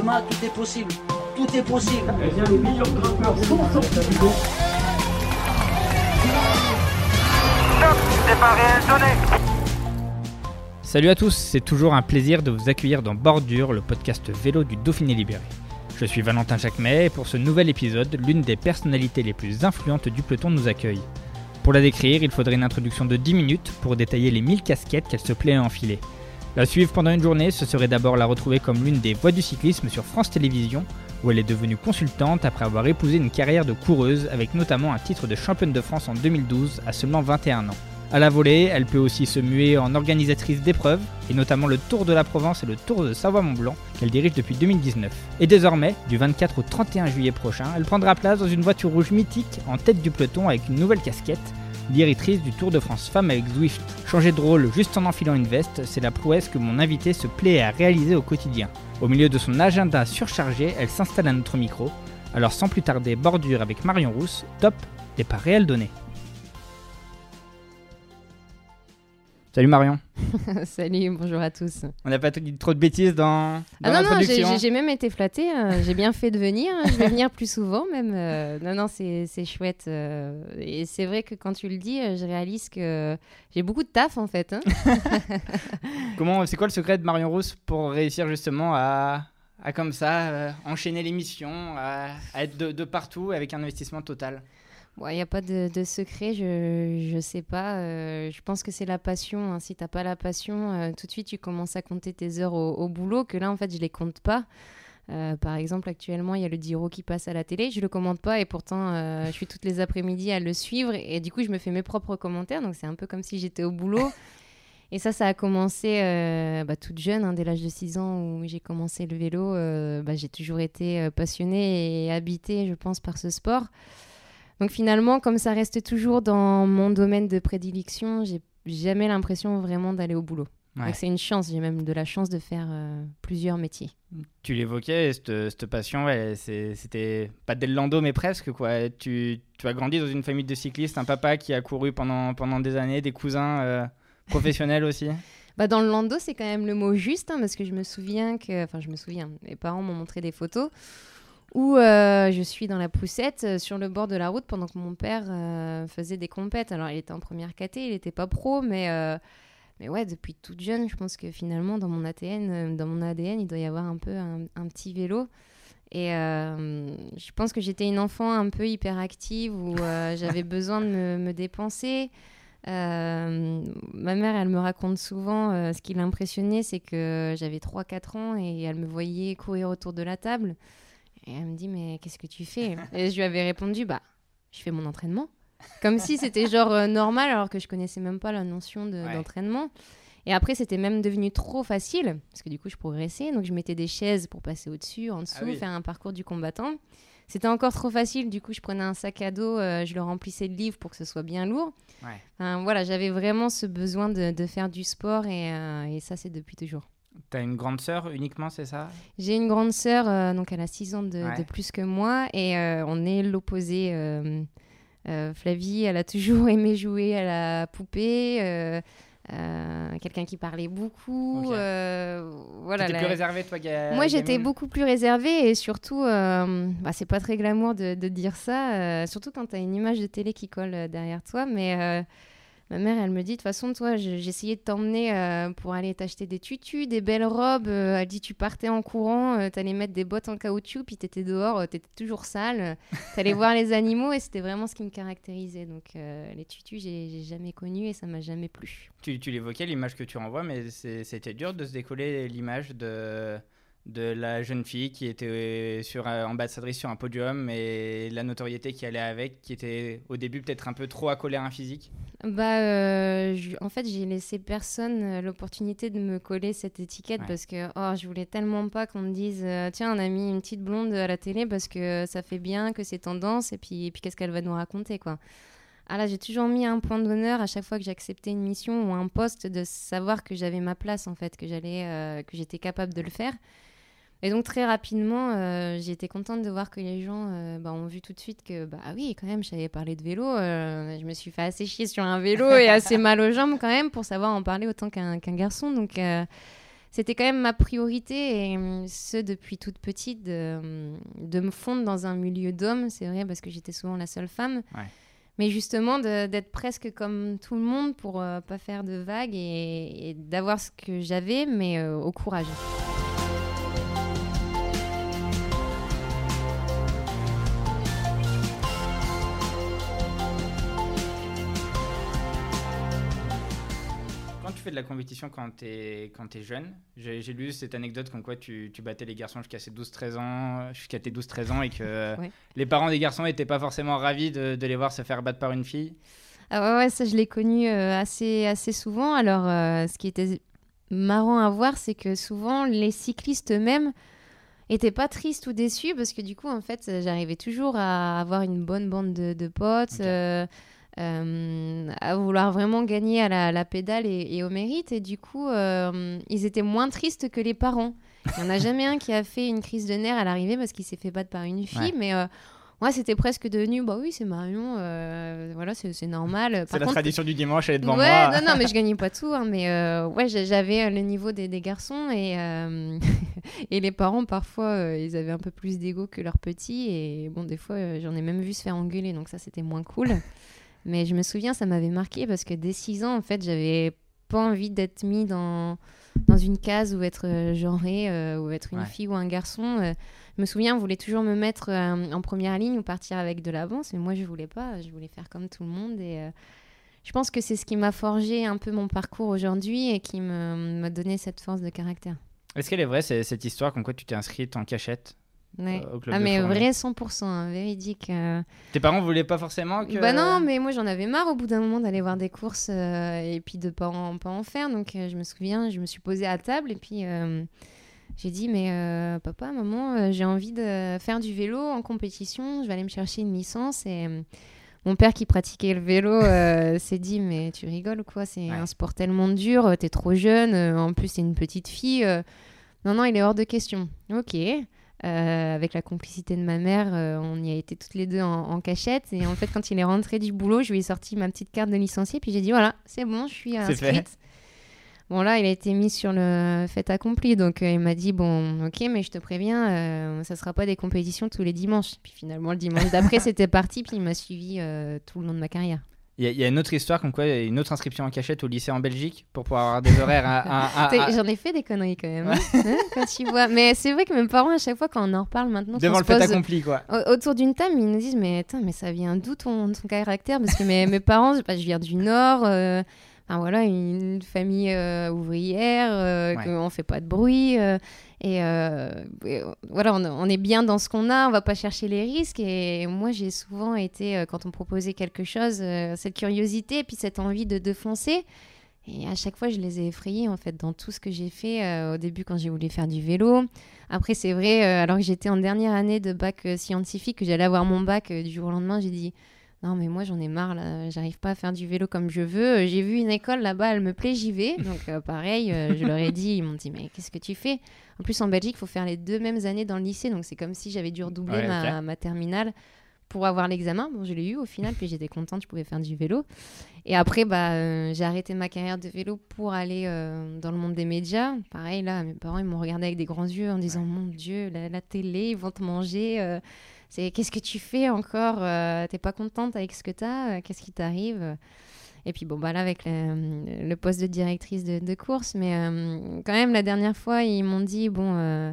Demain, tout est possible. Tout est possible. Salut à tous, c'est toujours un plaisir de vous accueillir dans Bordure, le podcast vélo du Dauphiné Libéré. Je suis Valentin Jacquemet et pour ce nouvel épisode, l'une des personnalités les plus influentes du peloton nous accueille. Pour la décrire, il faudrait une introduction de 10 minutes pour détailler les 1000 casquettes qu'elle se plaît à enfiler. La suivre pendant une journée, ce serait d'abord la retrouver comme l'une des voix du cyclisme sur France Télévisions, où elle est devenue consultante après avoir épousé une carrière de coureuse avec notamment un titre de championne de France en 2012 à seulement 21 ans. À la volée, elle peut aussi se muer en organisatrice d'épreuves, et notamment le Tour de la Provence et le Tour de Savoie-Mont-Blanc, qu'elle dirige depuis 2019. Et désormais, du 24 au 31 juillet prochain, elle prendra place dans une voiture rouge mythique en tête du peloton avec une nouvelle casquette, l'iritrice du Tour de France Femme avec Zwift. Changer de rôle juste en enfilant une veste, c'est la prouesse que mon invité se plaît à réaliser au quotidien. Au milieu de son agenda surchargé, elle s'installe à notre micro. Alors sans plus tarder, bordure avec Marion Rousse, top, départ réel donné. Salut Marion. Salut, bonjour à tous. On n'a pas dit trop de bêtises dans, dans Ah non, non, j'ai- même été flattée. euh, j'ai bien fait de venir. hein, Je vais venir plus souvent même. euh, non, non, c'est chouette. euh, et c'est vrai que quand tu le dis, euh, je réalise que j'ai beaucoup de taf en fait. hein. Comment, c'est quoi le secret de Marion Rousse pour réussir justement à, à comme ça enchaîner l'émission, à, à être de, de partout avec un investissement total? Il n'y a pas de, secret, je ne sais pas. euh, je pense que c'est la passion. hein. Si tu n'as pas la passion, euh, tout de suite, tu commences à compter tes heures au, boulot, que là, en fait, je les compte pas. Euh, par exemple, actuellement, il y a le Giro qui passe à la télé. Je le commente pas et pourtant, je suis toutes les après-midi à le suivre. Et, du coup, je me fais mes propres commentaires. Donc, c'est un peu comme si j'étais au boulot. Et ça, ça a commencé bah, toute jeune, hein, dès l'âge de 6 ans où j'ai commencé le vélo. bah, j'ai toujours été passionnée et habitée, je pense, par ce sport. Donc finalement, comme ça reste toujours dans mon domaine de prédilection, j'ai jamais l'impression vraiment d'aller au boulot. Ouais. C'est une chance, j'ai même de la chance de faire euh, plusieurs métiers. Tu l'évoquais, cette, passion, ouais, c'était pas le lando, mais presque. quoi. Tu, tu as grandi dans une famille de cyclistes, un papa qui a couru pendant, pendant des années, des cousins euh, professionnels aussi? Bah dans le landau, c'est quand même le mot juste, hein, parce que je me souviens que, enfin je me souviens, mes parents m'ont montré des photos où euh, je suis dans la poussette euh, sur le bord de la route pendant que mon père euh, faisait des compètes. Alors il était en première KT, il n'était pas pro, mais mais ouais, depuis toute jeune, je pense que finalement dans mon ADN, dans mon ADN, il doit y avoir un peu un, un petit vélo. Et je pense que j'étais une enfant un peu hyperactive où j'avais besoin de me, me dépenser. Euh, ma mère, elle me raconte souvent euh, ce qui l'impressionnait, c'est que j'avais 3-4 ans et elle me voyait courir autour de la table. Et elle me dit, mais qu'est-ce que tu fais? Et je lui avais répondu, bah, je fais mon entraînement. Comme si c'était genre euh, normal, alors que je connaissais même pas la notion de- Ouais. d'entraînement. Et après, c'était même devenu trop facile, parce que du coup, je progressais. Donc, je mettais des chaises pour passer au-dessus, en dessous, Ah oui. faire un parcours du combattant. C'était encore trop facile, du coup, je prenais un sac à dos, euh, je le remplissais de livres pour que ce soit bien lourd. Ouais. Voilà, j'avais vraiment ce besoin de, de faire du sport et, euh, et ça, c'est depuis toujours. T'as une grande sœur uniquement, c'est ça? J'ai une grande sœur, euh, donc elle a 6 ans de, Ouais. de plus que moi et euh, on est l'opposé. euh, Flavie, elle a toujours aimé jouer à la poupée. euh, quelqu'un qui parlait beaucoup. Ok. euh, voilà, T'étais la- plus réservé, toi, ga- Moi, j'étais beaucoup plus réservée et surtout, euh, bah, c'est pas très glamour de, de dire ça, surtout quand tu as une image de télé qui colle derrière toi. Mais ma mère, elle me dit, de toute façon, toi, je- j'essayais de t'emmener euh, pour aller t'acheter des tutus, des belles robes. euh, elle dit, tu partais en courant, euh, t'allais mettre des bottes en caoutchouc, puis t'étais dehors, t'étais toujours sale. T'allais voir les animaux et c'était vraiment ce qui me caractérisait. Donc, les tutus, j'ai jamais connu et ça m'a jamais plu. Tu, tu l'évoquais, l'image que tu renvoies, mais c'était dur de se décoller l'image de, de la jeune fille qui était sur ambassadrice sur un podium et la notoriété qui allait avec, qui était au début peut-être un peu trop accolée à un physique Bah, euh, je- en fait, j'ai laissé personne euh, l'opportunité de me coller cette étiquette Ouais. parce que oh, je voulais tellement pas qu'on me dise euh, tiens, on a mis une petite blonde à la télé parce que ça fait bien, que c'est tendance et puis, et puis qu'est-ce qu'elle va nous raconter quoi. Ah là, j'ai toujours mis un point d'honneur à chaque fois que j'acceptais une mission ou un poste de savoir que j'avais ma place en fait, que j'allais, euh, que j'étais capable de le faire. Et donc très rapidement, euh, j'ai été contente de voir que les gens euh, bah, ont vu tout de suite que bah oui, quand même, je savais parler de vélo. euh, je me suis fait assez chier sur un vélo et assez mal aux jambes quand même pour savoir en parler autant qu'un garçon. Donc euh, c'était quand même ma priorité et euh, ce depuis toute petite de, de me fondre dans un milieu d'hommes. C'est vrai parce que j'étais souvent la seule femme. Ouais. Mais justement, d'être presque comme tout le monde pour pas faire de vagues et, et d'avoir ce que j'avais, mais au courage. Tu fais de la compétition quand tu es, quand es jeune, j'ai lu cette anecdote comme quoi tu, tu battais les garçons jusqu'à ses 12-13 ans, jusqu'à tes 12-13 ans et que Ouais. les parents des garçons n'étaient pas forcément ravis de, de les voir se faire battre par une fille. Ah ouais, ouais, ça je l'ai connu euh, assez, assez souvent. Alors, euh, ce qui était marrant à voir, c'est que souvent les cyclistes eux-mêmes étaient pas tristes ou déçus parce que du coup, en fait, j'arrivais toujours à avoir une bonne bande de, de potes, euh, euh, à vouloir vraiment gagner à la, à la pédale et, et au mérite. Et du coup, euh, ils étaient moins tristes que les parents. Il n'y en a jamais un qui a fait une crise de nerfs à l'arrivée parce qu'il s'est fait battre par une fille, Ouais. mais. euh, moi, c'était presque devenu, bah oui, c'est Marion, voilà, c'est normal. C'est la contre, tradition du dimanche, elle est devant ouais, moi. non, non, mais je gagnais pas tout, hein, mais ouais, j'a- j'avais le niveau des, des garçons et, et les parents, parfois, ils avaient un peu plus d'ego que leurs petits et bon, des fois, j'en ai même vu se faire engueuler, donc ça, c'était moins cool. Mais je me souviens, ça m'avait marqué parce que dès 6 ans, en fait, j'avais pas envie d'être mis dans, dans une case ou être euh, genré euh, ou être une Ouais. fille ou un garçon. euh. je me souviens, on voulait toujours me mettre euh, en première ligne ou partir avec de l'avance, mais moi, je voulais pas. Je voulais faire comme tout le monde et euh, je pense que c'est ce qui m'a forgé un peu mon parcours aujourd'hui et qui m'a donné cette force de caractère. Est-ce qu'elle est vraie, cette histoire comme quoi tu t'es inscrite en cachette? Ouais. euh, au club Ah de mais Fournier vrai 100%, hein, véridique. euh. Tes parents voulaient pas forcément que. Bah non, mais moi j'en avais marre au bout d'un moment d'aller voir des courses euh, et puis de pas en, pas en faire. Donc euh, je me souviens, je me suis posée à table et puis euh, j'ai dit mais euh, papa, maman, euh, j'ai envie de faire du vélo en compétition. Je vais aller me chercher une licence et euh, mon père qui pratiquait le vélo euh, s'est dit mais tu rigoles ou quoi? C'est Ouais. un sport tellement dur, euh, t'es trop jeune, euh, en plus t'es une petite fille. euh. non non, il est hors de question. Ok. Euh, avec la complicité de ma mère, euh, on y a été toutes les deux en, en cachette. Et en fait, quand il est rentré du boulot, je lui ai sorti ma petite carte de licencié. Puis j'ai dit voilà, c'est bon, je suis inscrite. Bon, là, il a été mis sur le fait accompli. Donc, euh, il m'a dit bon, ok, mais je te préviens, euh, ça sera pas des compétitions tous les dimanches. Puis finalement, le dimanche d'après, c'était parti. Puis il m'a suivi euh, tout le long de ma carrière. Il y, a- il y a une autre histoire comme quoi il y a une autre inscription en cachette au lycée en Belgique pour pouvoir avoir des horaires à. à- à- T'sais, à- J'en ai fait des conneries quand même. hein, hein, quand tu vois. Mais c'est vrai que mes parents, à chaque fois, quand on en reparle maintenant, devant le fait pose- accompli quoi. Au- Autour d'une table, ils nous disent mais attends, mais ça vient d'où ton, ton caractère? Parce que mes, mes parents, bah, je viens du Nord, euh, voilà, une famille euh, ouvrière, euh, Ouais. qu'on fait pas de bruit, euh, et, euh, et, voilà, on, on est bien dans ce qu'on a, on va pas chercher les risques. Et moi, j'ai souvent été, quand on me proposait quelque chose, cette curiosité, puis cette envie de, de foncer. Et à chaque fois, je les ai effrayés, en fait, dans tout ce que j'ai fait. euh, au début, quand j'ai voulu faire du vélo. Après, c'est vrai, euh, alors que j'étais en dernière année de bac euh, scientifique, que j'allais avoir mon bac du jour au lendemain, j'ai dit non, mais moi, j'en ai marre, là. J'arrive pas à faire du vélo comme je veux. Euh, J'ai vu une école là-bas, elle me plaît, j'y vais. Donc, euh, pareil, euh, je leur ai dit, ils m'ont dit, mais qu'est-ce que tu fais? En plus, en Belgique, il faut faire les deux mêmes années dans le lycée. Donc, c'est comme si j'avais dû redoubler Ouais, ma, terminale pour avoir l'examen. Bon, je l'ai eu au final, puis j'étais contente, je pouvais faire du vélo. Et après, bah, euh, j'ai arrêté ma carrière de vélo pour aller dans le monde des médias. Pareil, là, mes parents, ils m'ont regardé avec des grands yeux en disant Mon Dieu, la, la télé, ils vont te manger. Euh, c'est Qu'est-ce que tu fais encore euh, T'es pas contente avec ce que t'as euh, Qu'est-ce qui t'arrive? Et puis, bon, bah là, avec le, le poste de directrice de, de course, mais euh, quand même, la dernière fois, ils m'ont dit Bon. euh,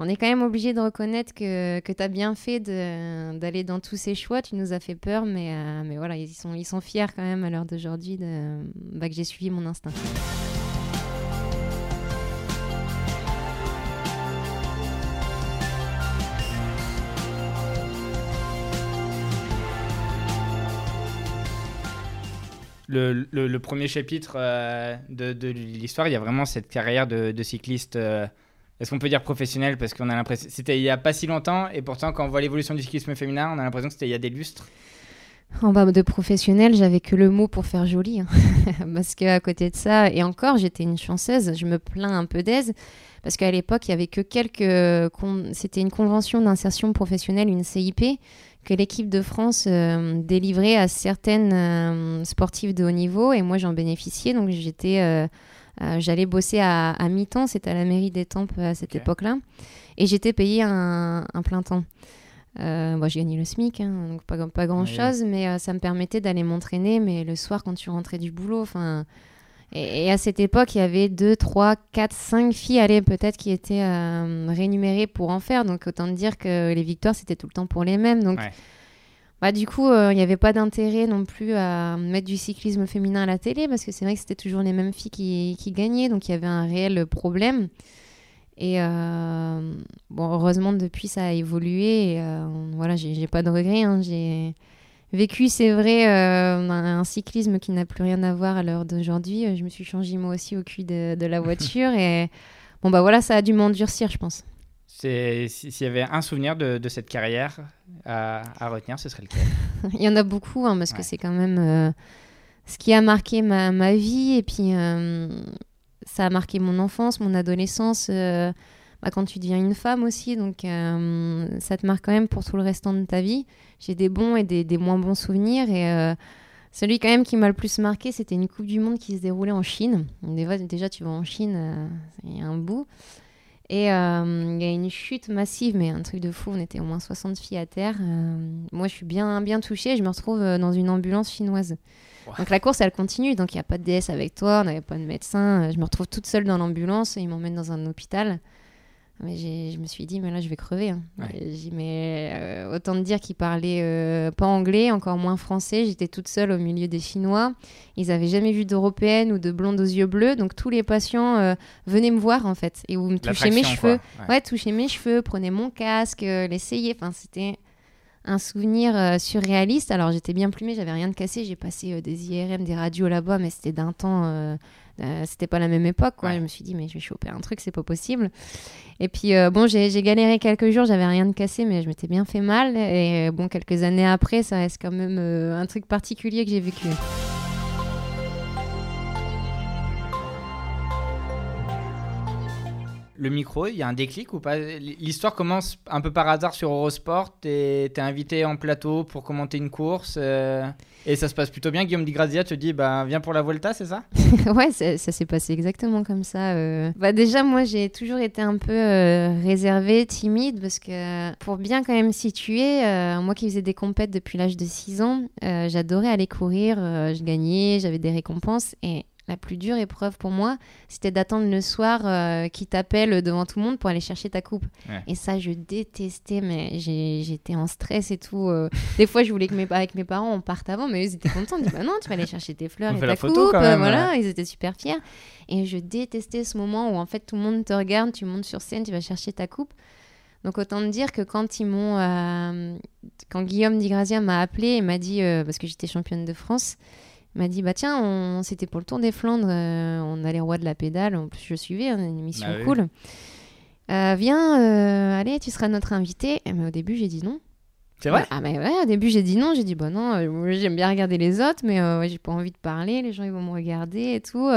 on est quand même obligé de reconnaître que, que tu bien fait d'aller dans tous ces choix. Tu nous as fait peur, mais, euh, mais voilà, ils sont, ils sont fiers quand même à l'heure d'aujourd'hui bah, que j'ai suivi mon instinct. Le, premier chapitre euh, de, l'histoire, il y a vraiment cette carrière de, cycliste. euh, est-ce qu'on peut dire professionnel? Parce qu'on a l'impression. C'était il y a pas si longtemps, et pourtant, quand on voit l'évolution du cyclisme féminin, on a l'impression que c'était il y a des lustres. En bas de professionnel, j'avais que le mot pour faire joli. hein. parce qu'à côté de ça, et encore, j'étais une chanceuse, je me plains un peu d'aise. Parce qu'à l'époque, il y avait que quelques. C'était une convention d'insertion professionnelle, une CIP, que l'équipe de France euh, délivrait à certaines euh, sportives de haut niveau. Et moi, j'en bénéficiais. Donc, j'étais. euh, J'allais bosser à, à mi-temps, c'était à la mairie d'Étampes à cette époque-là. Et j'étais payée un, un plein temps. Moi, j'ai gagné le SMIC, hein, donc pas, pas grand-chose, mais ça me permettait d'aller m'entraîner. Mais le soir, quand tu rentrais du boulot, enfin. Et, et à cette époque, il y avait 2, 3, 4, 5 filles, allez, peut-être, qui étaient euh, rémunérées pour en faire. Donc, autant dire que les victoires, c'était tout le temps pour les mêmes. Donc, Ouais. bah, du coup, euh, il n'y avait pas d'intérêt non plus à mettre du cyclisme féminin à la télé, parce que c'est vrai que c'était toujours les mêmes filles qui, qui gagnaient. Donc, il y avait un réel problème. Et euh, bon, heureusement, depuis, ça a évolué. Et, voilà, j'ai pas de regrets. hein. J'ai vécu, c'est vrai, euh, un, un cyclisme qui n'a plus rien à voir à l'heure d'aujourd'hui. Euh, Je me suis changée moi aussi au cul de, de la voiture. et bon, bah voilà, ça a dû m'endurcir, je pense. Si- S'il y avait un souvenir de, de cette carrière à, à retenir, ce serait lequel? Il y en a beaucoup, hein, parce Ouais. que c'est quand même euh, ce qui a marqué ma, ma vie. Et puis, euh, ça a marqué mon enfance, mon adolescence, bah, quand tu deviens une femme aussi. Donc, euh, ça te marque quand même pour tout le restant de ta vie. J'ai des bons et des, des moins bons souvenirs. Et euh, celui quand même qui m'a le plus marqué, c'était une Coupe du Monde qui se déroulait en Chine. Déjà, déjà tu vas en Chine, euh, il y a un bout. Et euh, il y a une chute massive, mais un truc de fou. On était au moins 60 filles à terre. Euh, moi, je suis bien, bien touchée. Je me retrouve dans une ambulance chinoise. Ouais. Donc la course, elle continue. Donc il n'y a pas de DS avec toi, on n'avait pas de médecin. Je me retrouve toute seule dans l'ambulance. Ils m'emmènent dans un hôpital. Mais j'ai- je me suis dit, mais là, je vais crever. hein. Ouais. J'ai mais euh, autant te dire qu'ils parlaient euh, pas anglais, encore moins français. J'étais toute seule au milieu des Chinois. Ils avaient jamais vu d'européenne ou de blonde aux yeux bleus. Donc tous les patients euh, venaient me voir, en fait. Et me touchaient mes cheveux. Ouais. Ouais, toucher mes cheveux, prenez mon casque, l'essayer. Enfin, c'était un souvenir surréaliste. Alors, j'étais bien plumée, j'avais rien de cassé. J'ai passé des IRM, des radios là-bas, mais c'était d'un temps. Euh, c'était pas la même époque, quoi. Ouais. Je me suis dit, mais je vais choper un truc, c'est pas possible. Et puis, euh, bon, j'ai galéré quelques jours, j'avais rien de cassé, mais je m'étais bien fait mal. Et euh, bon, quelques années après, ça reste quand même euh, un truc particulier que j'ai vécu. Le micro, il y a un déclic ou pas? L'histoire commence un peu par hasard sur Eurosport. T'es es invité en plateau pour commenter une course euh, et ça se passe plutôt bien. Guillaume Di Grazia te dit bah, Viens pour la Volta, c'est ça? Ouais, ça, s'est passé exactement comme ça. euh. Bah déjà, moi, j'ai toujours été un peu euh, réservée, timide, parce que pour bien quand même situer, euh, moi qui faisais des compètes depuis l'âge de 6 ans, j'adorais aller courir, je gagnais, j'avais des récompenses, et la plus dure épreuve pour moi, c'était d'attendre le soir euh, qui t'appelle devant tout le monde pour aller chercher ta coupe. Ouais. Et ça, je détestais, mais j'étais en stress et tout. euh. Des fois, je voulais que mes, avec mes parents, on parte avant, mais eux, ils étaient contents. Ils disaient, bah non, tu vas aller chercher tes fleurs On et ta coupe. même, voilà, ils étaient super fiers. Et je détestais ce moment où, en fait, tout le monde te regarde, tu montes sur scène, tu vas chercher ta coupe. Donc, autant te dire que quand ils m'ont. euh, quand Guillaume Di Grazia m'a appelé et m'a dit, euh, parce que j'étais championne de France, m'a dit bah tiens, on... c'était pour le Tour des Flandres, euh, on a les rois de la pédale, en plus je suivais, hein, une émission Bah oui. cool. Euh, viens, euh, allez, tu seras notre invité. Mais au début, j'ai dit non. C'est vrai Ah, mais ouais, au début, j'ai dit non. J'ai dit bah non, j'aime bien regarder les autres, mais ouais, j'ai pas envie de parler, les gens ils vont me regarder et tout.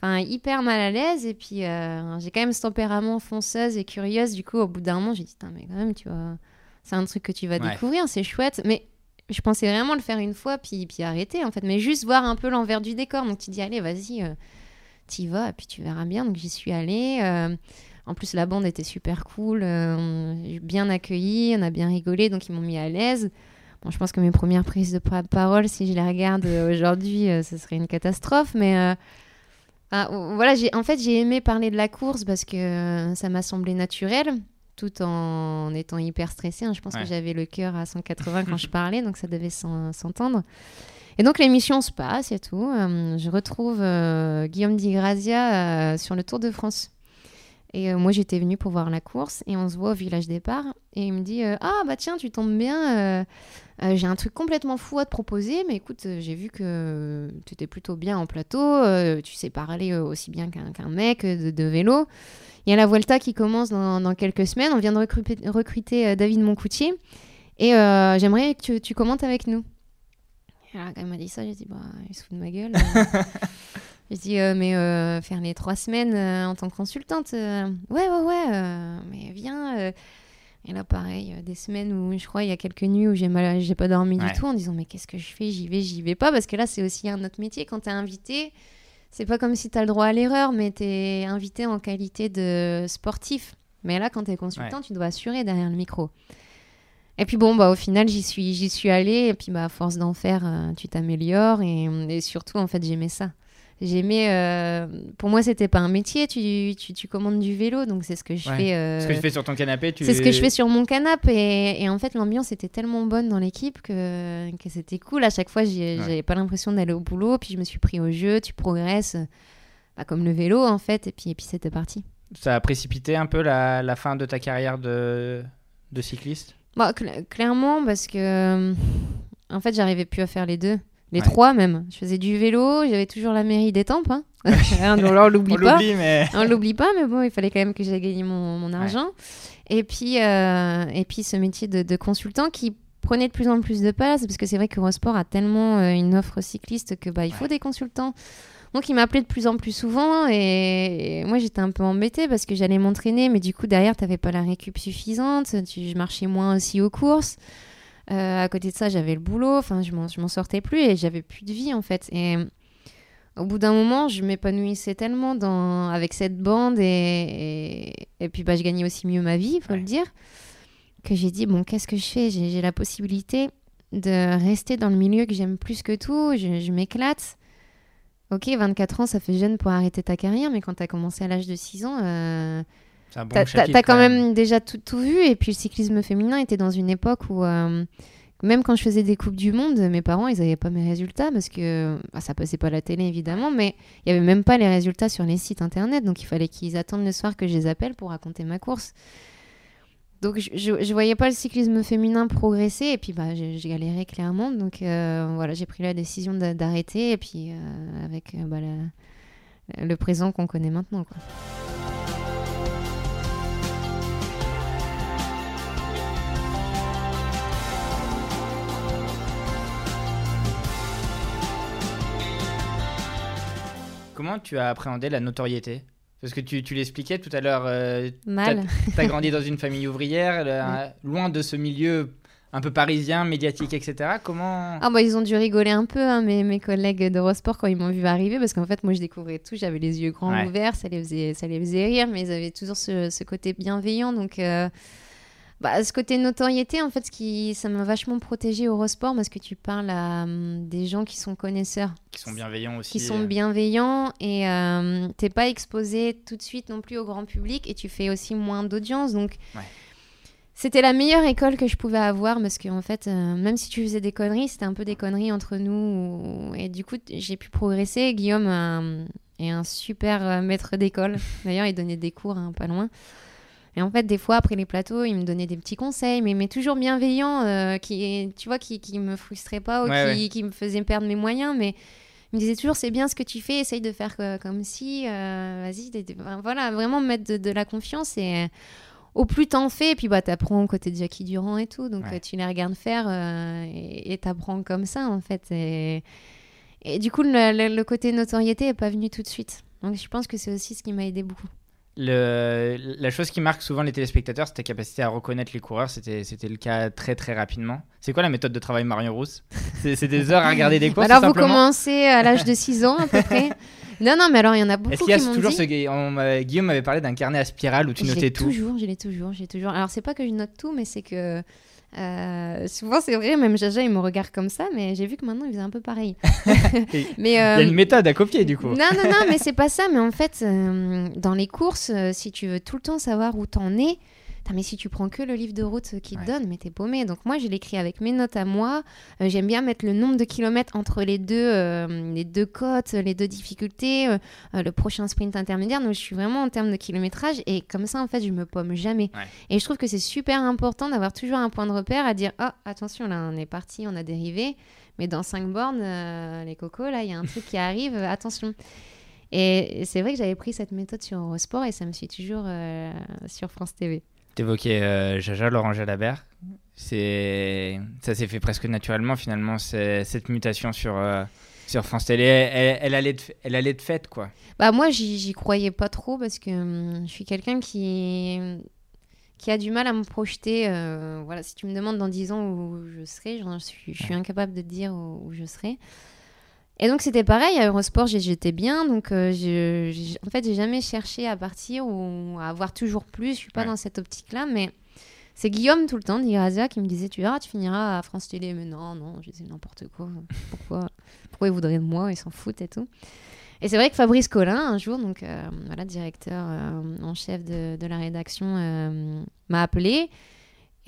Enfin, hyper mal à l'aise. Et puis, j'ai quand même ce tempérament fonceuse et curieuse. Du coup, au bout d'un moment, j'ai dit, mais quand même, tu vois, c'est un truc que tu vas Ouais. découvrir, c'est chouette. Mais je pensais vraiment le faire une fois, puis, puis arrêter, en fait. Mais juste voir un peu l'envers du décor. Donc, tu dis, allez, vas-y, euh, t'y vas, et puis tu verras bien. Donc, j'y suis allée. euh, en plus, la bande était super cool. euh, bien accueilli, on a bien rigolé, donc ils m'ont mis à l'aise. Bon, je pense que mes premières prises de pa- parole, si je les regarde aujourd'hui, ce serait une catastrophe. Mais ah, voilà, en fait, j'ai aimé parler de la course parce que ça m'a semblé naturel, tout en étant hyper stressée. hein. Je pense Ouais. que j'avais le cœur à 180 quand je parlais, donc ça devait s'en- s'entendre. Et donc l'émission se passe et tout. Euh, je retrouve euh, Guillaume Di Grazia euh, sur le Tour de France. Et euh, moi, j'étais venue pour voir la course et on se voit au village départ. Et il me dit euh, Ah, bah tiens, tu tombes bien. euh, j'ai un truc complètement fou à te proposer. Mais écoute, j'ai vu que tu étais plutôt bien en plateau. tu sais parler aussi bien qu'un mec de, vélo. Il y a la Vuelta qui commence dans, quelques semaines. On vient de recruter, David Moncoutier. Et j'aimerais que tu, tu commentes avec nous. Alors, quand il m'a dit ça, j'ai dit Bah, il se fout de ma gueule. J'ai dit, euh, mais euh, faire les trois semaines euh, en tant que consultante, euh, ouais, ouais, ouais, mais viens. Et là, pareil, des semaines où je crois il y a quelques nuits où j'ai mal, j'ai pas dormi Ouais. du tout en disant, mais qu'est-ce que je fais? J'y vais, j'y vais pas. Parce que là, c'est aussi un autre métier. Quand t'es invité, c'est pas comme si t'as le droit à l'erreur, mais t'es invité en qualité de sportif. Mais là, quand t'es consultant, tu dois assurer derrière le micro. Et puis bon, bah, au final, j'y suis, j'y suis allée. Et puis, bah, à force d'en faire, tu t'améliores. Et, et surtout, en fait, j'aimais ça. J'aimais. euh, pour moi, c'était pas un métier. Tu, tu, tu commandes du vélo, donc c'est ce que je Ouais. fais. euh, Ce que tu fais sur ton canapé, tu. c'est ce que je fais sur mon canapé. Et, et en fait, l'ambiance était tellement bonne dans l'équipe que, que c'était cool. À chaque fois, j'y- Ouais. j'avais pas l'impression d'aller au boulot. Puis je me suis pris au jeu. Tu progresses. bah, comme le vélo, en fait. Et puis, et puis c'était parti. Ça a précipité un peu la, la fin de ta carrière de, de cycliste? Bah, cl- clairement, parce que euh, en fait, j'arrivais plus à faire les deux. Les Ouais. trois même. Je faisais du vélo, j'avais toujours la mairie d'étampes. Hein. Hein, là, on l'oublie pas. l'oublie, mais. On l'oublie pas, mais bon, il fallait quand même que j'aille gagner mon, mon argent. Et, puis, euh, et puis, ce métier de, de consultant qui prenait de plus en plus de place, parce que c'est vrai qu'Eurosport a tellement euh, une offre cycliste que bah, il faut Ouais. des consultants. Donc, il m'appelait de plus en plus souvent et, et moi, j'étais un peu embêtée parce que j'allais m'entraîner, mais du coup, derrière, tu n'avais pas la récup suffisante, tu, je marchais moins aussi aux courses. Euh, à côté de ça, j'avais le boulot, enfin, je m'en sortais plus et j'avais plus de vie en fait. Et au bout d'un moment, je m'épanouissais tellement dans, avec cette bande et, et, et puis bah, je gagnais aussi mieux ma vie, il faut Ouais. le dire, que j'ai dit, bon, qu'est-ce que je fais? J'ai la possibilité de rester dans le milieu que j'aime plus que tout, je, je m'éclate. Ok, 24 ans, ça fait jeune pour arrêter ta carrière, mais quand tu as commencé à l'âge de 6 ans, euh, bon T'as- quand même déjà tout, tout vu et puis le cyclisme féminin était dans une époque où euh, même quand je faisais des coupes du monde, mes parents ils avaient pas mes résultats parce que ah, ça passait pas à la télé évidemment, mais il y avait même pas les résultats sur les sites internet donc il fallait qu'ils attendent le soir que je les appelle pour raconter ma course. Donc je, je voyais pas le cyclisme féminin progresser et puis bah j'ai galéré clairement donc euh, voilà j'ai pris la décision d'a- d'arrêter et puis euh, avec bah, la- le présent qu'on connaît maintenant quoi. Comment tu as appréhendé la notoriété? Parce que tu, tu l'expliquais tout à l'heure, euh, Mal. tu as grandi dans une famille ouvrière, là, loin de ce milieu un peu parisien, médiatique, etc. Comment? Ah bah ils ont dû rigoler un peu, hein, mes, mes collègues d'Eurosport, quand ils m'ont vu arriver, parce qu'en fait, moi, je découvrais tout, j'avais les yeux grands Ouais. ouverts, ça les, faisait, ça les faisait rire, mais ils avaient toujours ce, ce côté bienveillant, donc... euh, bah, ce côté notoriété, en fait, ce qui, ça m'a vachement protégée Eurosport, parce que tu parles à hum, des gens qui sont connaisseurs, Qui sont bienveillants aussi. qui sont euh, bienveillants, et euh, t'es pas exposé tout de suite non plus au grand public, et tu fais aussi moins d'audience, donc... Ouais. C'était la meilleure école que je pouvais avoir parce qu'en fait, euh, même si tu faisais des conneries, c'était un peu des conneries entre nous. Et du coup, j'ai pu progresser. Guillaume euh, est un super euh, maître d'école. D'ailleurs, il donnait des cours hein, pas loin. Et en fait, des fois, après les plateaux, il me donnait des petits conseils, mais, mais toujours bienveillants, euh, qui, tu vois, qui, qui me frustraient pas ou Ouais, qui, ouais. qui me faisaient perdre mes moyens. Mais il me disait toujours, c'est bien ce que tu fais, essaye de faire euh, comme si, euh, vas-y, voilà, vraiment mettre de, de la confiance et au plus t'en fais, et puis bah t'apprends côté de Jackie Durand et tout, donc Ouais. tu les regardes faire euh, et et t'apprends comme ça en fait. Et, et du coup, le, le- le côté notoriété est pas venu tout de suite. Donc je pense que c'est aussi ce qui m'a aidé beaucoup. Le, la chose qui marque souvent les téléspectateurs, c'est ta capacité à reconnaître les coureurs. C'était, c'était le cas très très rapidement. C'est quoi la méthode de travail Marion Rousse? C'est, c'est des heures à regarder des courses alors tout vous commencez à l'âge de 6 ans à peu près. Non, non, mais alors il y en a beaucoup Est-ce qu'il y a qui m'ont toujours dit... ce... on Guillaume m'avait parlé d'un carnet à spirale où tu Je notais l'ai tout. toujours, je l'ai toujours, j'ai toujours. Alors c'est pas que je note tout, mais c'est que euh, souvent c'est vrai, même Jaja il me regarde comme ça, mais j'ai vu que maintenant il faisait un peu pareil. Mais Il y a euh, une méthode à copier du coup. Non, non, non, mais c'est pas ça. Mais en fait, euh, dans les courses, euh, si tu veux tout le temps savoir où t'en es, mais si tu prends que le livre de route Ouais. te donne, mais t'es paumé. Donc moi, je l'écris avec mes notes à moi. Euh, J'aime bien mettre le nombre de kilomètres entre les deux, euh, les deux côtes, les deux difficultés, euh, euh, le prochain sprint intermédiaire. Donc je suis vraiment en termes de kilométrage et comme ça, en fait, je me paume jamais. Ouais. Et je trouve que c'est super important d'avoir toujours un point de repère à dire, oh, attention, là, on est parti, on a dérivé. Mais dans 5 bornes, les cocos, là, il y a un truc qui arrive, attention. Et c'est vrai que j'avais pris cette méthode sur Eurosport et ça me suit toujours euh, sur France TV. T'évoquais euh, Jaja Laurent Jalabert. C'est ça s'est fait presque naturellement finalement c'est- cette mutation sur euh, sur France Télé. Elle, elle allait de, elle allait de fait quoi. Bah moi, j'y j'y croyais pas trop parce que hum, je suis quelqu'un qui qui a du mal à me projeter. euh, voilà, si tu me demandes dans 10 ans où je serai, suis, je suis incapable de te dire où, où je serai. Et donc c'était pareil à Eurosport, j'étais bien, donc euh, je, j'ai- en fait j'ai jamais cherché à partir ou à avoir toujours plus. Je suis pas Ouais. dans cette optique-là, mais c'est Guillaume tout le temps d'Irazia qui me disait tu verras, tu finiras à France Télé, mais non non, je disais n'importe quoi. Pourquoi pourquoi ils voudraient de moi, ils s'en foutent et tout. Et c'est vrai que Fabrice Collin, un jour, donc euh, voilà, directeur euh, en chef de, de la rédaction, euh, m'a appelé.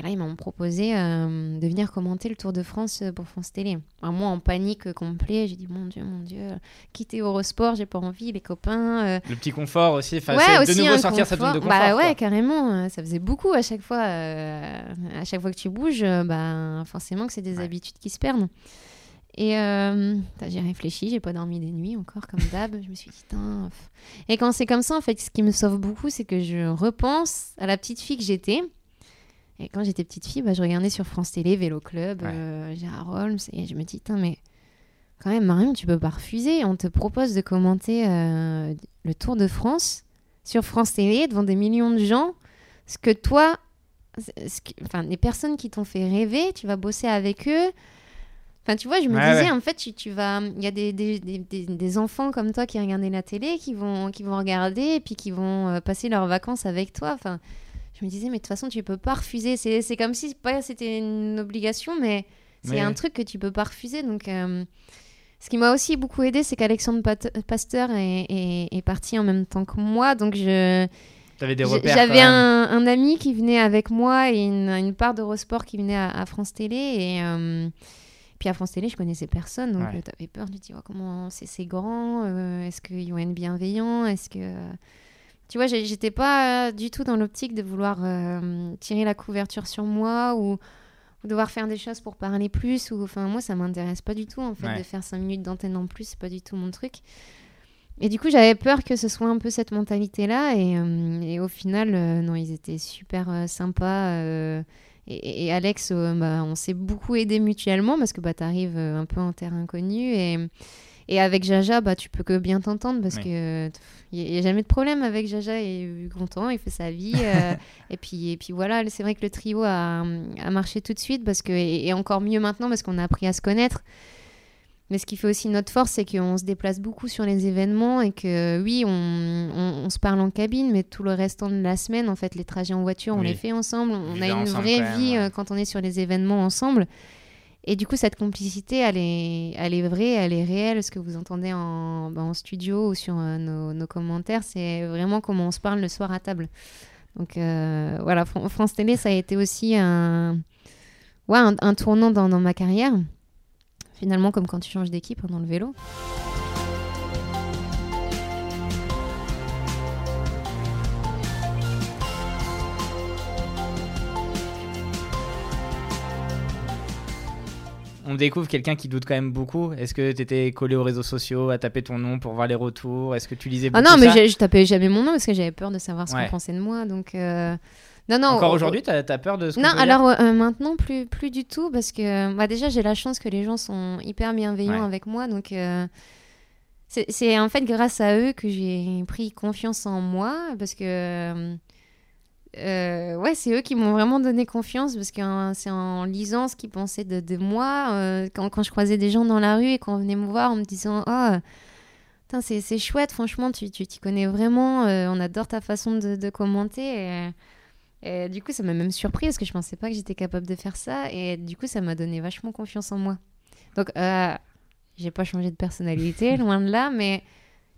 Et là, ils m'ont proposé euh, de venir commenter le Tour de France pour France Télé. Alors moi, en panique complet, j'ai dit mon Dieu, mon Dieu, quitter Eurosport, j'ai pas envie, les copains. euh, Le petit confort aussi. Enfin, ouais, de nouveau sortir sa zone de confort. Bah ouais, quoi. carrément. euh, Ça faisait beaucoup à chaque fois. euh, à chaque fois que tu bouges, euh, bah, forcément que c'est des Ouais. habitudes qui se perdent. Et euh, j'ai réfléchi, j'ai pas dormi des nuits encore, comme d'hab. Je me suis dit. Et quand c'est comme ça, en fait, ce qui me sauve beaucoup, c'est que je repense à la petite fille que j'étais. Et quand j'étais petite fille, bah, je regardais sur France Télé, Vélo Club, Ouais. euh, Gérard Holmes, et je me dis, mais quand même, Marion, tu peux pas refuser. On te propose de commenter euh, le Tour de France sur France Télé devant des millions de gens. Ce que toi, ce que- enfin, les personnes qui t'ont fait rêver, tu vas bosser avec eux. Enfin, tu vois, je me Ouais, disais, ouais. en fait, tu, tu vas, il y a des, des, des, des- des enfants comme toi qui regardaient la télé, qui vont, qui vont regarder et puis qui vont euh, passer leurs vacances avec toi. Enfin, je me disais, mais de toute façon, tu peux pas refuser. C'est comme si pas c'était une obligation, mais c'est Mais- un truc que tu peux pas refuser. Donc, euh, ce qui m'a aussi beaucoup aidé, c'est qu'Alexandre Pasteur est, est- est parti en même temps que moi. Donc, je. J'avais un, un ami qui venait avec moi et une, une part d'Eurosport qui venait à, à France Télé. Et euh, puis à France Télé, je connaissais personne. Donc Ouais. t'avais peur. Tu te dis, oh, comment c'est c'est grand euh, Est-ce qu'ils vont être bienveillants Est-ce que. Tu vois, j'étais pas euh, du tout dans l'optique de vouloir euh, tirer la couverture sur moi ou, ou devoir faire des choses pour parler plus. Ou, enfin, moi, ça m'intéresse pas du tout, en fait, Ouais. de faire 5 minutes d'antenne en plus. C'est pas du tout mon truc. Et du coup, j'avais peur que ce soit un peu cette mentalité-là. Et, euh, et au final, euh, non, ils étaient super euh, sympas. et, et Alex, bah, on s'est beaucoup aidé mutuellement parce que bah, tu arrives un peu en terre inconnue. Et, et avec Jaja, bah, tu peux que bien t'entendre parce Oui. que il n'y a, jamais de problème avec Jaja. Il est content, il fait sa vie. euh, et, puis, et puis voilà, c'est vrai que le trio a, a marché tout de suite parce que, et, et encore mieux maintenant parce qu'on a appris à se connaître. Mais ce qui fait aussi notre force, c'est qu'on se déplace beaucoup sur les événements et que oui, on, on- on se parle en cabine, mais tout le restant de la semaine, en fait, les trajets en voiture, on les fait ensemble. On a une ensemble vraie vie ouais. euh, quand on est sur les événements ensemble. Et du coup, cette complicité, elle est, elle est vraie, elle est réelle. Ce que vous entendez en, bah, en studio ou sur euh, nos, commentaires, c'est vraiment comment on se parle le soir à table. Donc euh, voilà, Fran- France Télé, ça a été aussi un, ouais, un, tournant dans, dans ma carrière. Finalement, comme quand tu changes d'équipe hein, dans le vélo. On découvre quelqu'un qui doute quand même beaucoup. Est-ce que t'étais collé aux réseaux sociaux à taper ton nom pour voir les retours? Est-ce que tu lisais Ah beaucoup non, mais ça? je tapais jamais mon nom parce que j'avais peur de savoir ce Ouais. qu'on pensait de moi. Donc, euh, non, non. Encore aujourd'hui, t'as as peur de ce qu'on Non, alors euh, maintenant, plus, plus du tout, parce que bah, déjà, j'ai la chance que les gens sont hyper bienveillants Ouais. avec moi. Donc, euh, c'est c'est en fait grâce à eux que j'ai pris confiance en moi, parce que. Euh, ouais, c'est eux qui m'ont vraiment donné confiance, parce que hein, c'est en lisant ce qu'ils pensaient de, de moi. euh, quand, quand je croisais des gens dans la rue et qu'on venait me voir en me disant Oh, c'est chouette, franchement, tu tu t'y connais vraiment, euh, on adore ta façon de, de commenter. Et, et du coup, ça m'a même surpris parce que je pensais pas que j'étais capable de faire ça. Et du coup, ça m'a donné vachement confiance en moi. Donc, j'ai pas changé de personnalité, loin de là, mais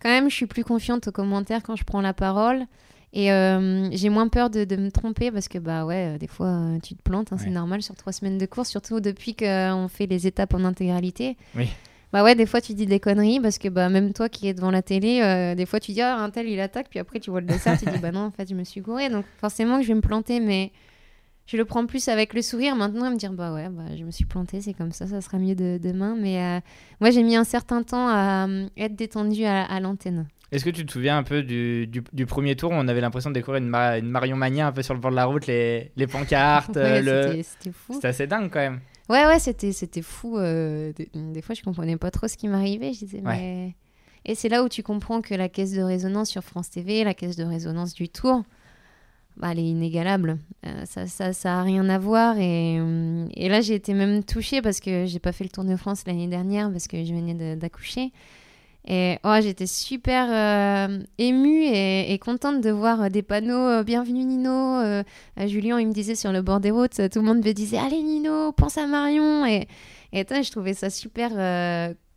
quand même, je suis plus confiante aux commentaires quand je prends la parole. Et euh, j'ai moins peur de, de me tromper parce que, bah ouais, euh, des fois, euh, tu te plantes, hein, c'est normal sur trois semaines de course, surtout depuis qu'on fait les étapes en intégralité. Oui. Bah ouais, des fois, tu dis des conneries parce que, bah, même toi qui es devant la télé, des fois, tu dis, ah, un tel, il attaque, puis après, tu vois le dessert, tu dis, bah non, en fait, je me suis gouré. Donc, forcément que je vais me planter, mais je le prends plus avec le sourire maintenant à me dire, bah ouais, bah, je me suis planté, c'est comme ça, ça sera mieux de, demain. Mais euh, moi, j'ai mis un certain temps à euh, être détendue à, à l'antenne. Est-ce que tu te souviens un peu du, du, du premier tour où on avait l'impression de découvrir une, Ma- une Marion Mania un peu sur le bord de la route, les, les pancartes, euh, Ouais, le... c'était- fou. C'était assez dingue quand même. Ouais, ouais, c'était, fou. euh, des, des fois, je comprenais pas trop ce qui m'arrivait. Je disais, Ouais. mais. Et c'est là où tu comprends que la caisse de résonance sur France TV, la caisse de résonance du Tour, bah, elle est inégalable. Euh, ça, ça, ça a rien à voir. Et, hum, et là, j'ai été même touchée parce que j'ai pas fait le Tour de France l'année dernière parce que je venais d'accoucher. Et oh, j'étais super euh, émue et, et contente de voir euh, des panneaux euh, Bienvenue Nino. euh, Julien, il me disait sur le bord des routes, tout le monde me disait Allez Nino, pense à Marion. Et, et je trouvais ça super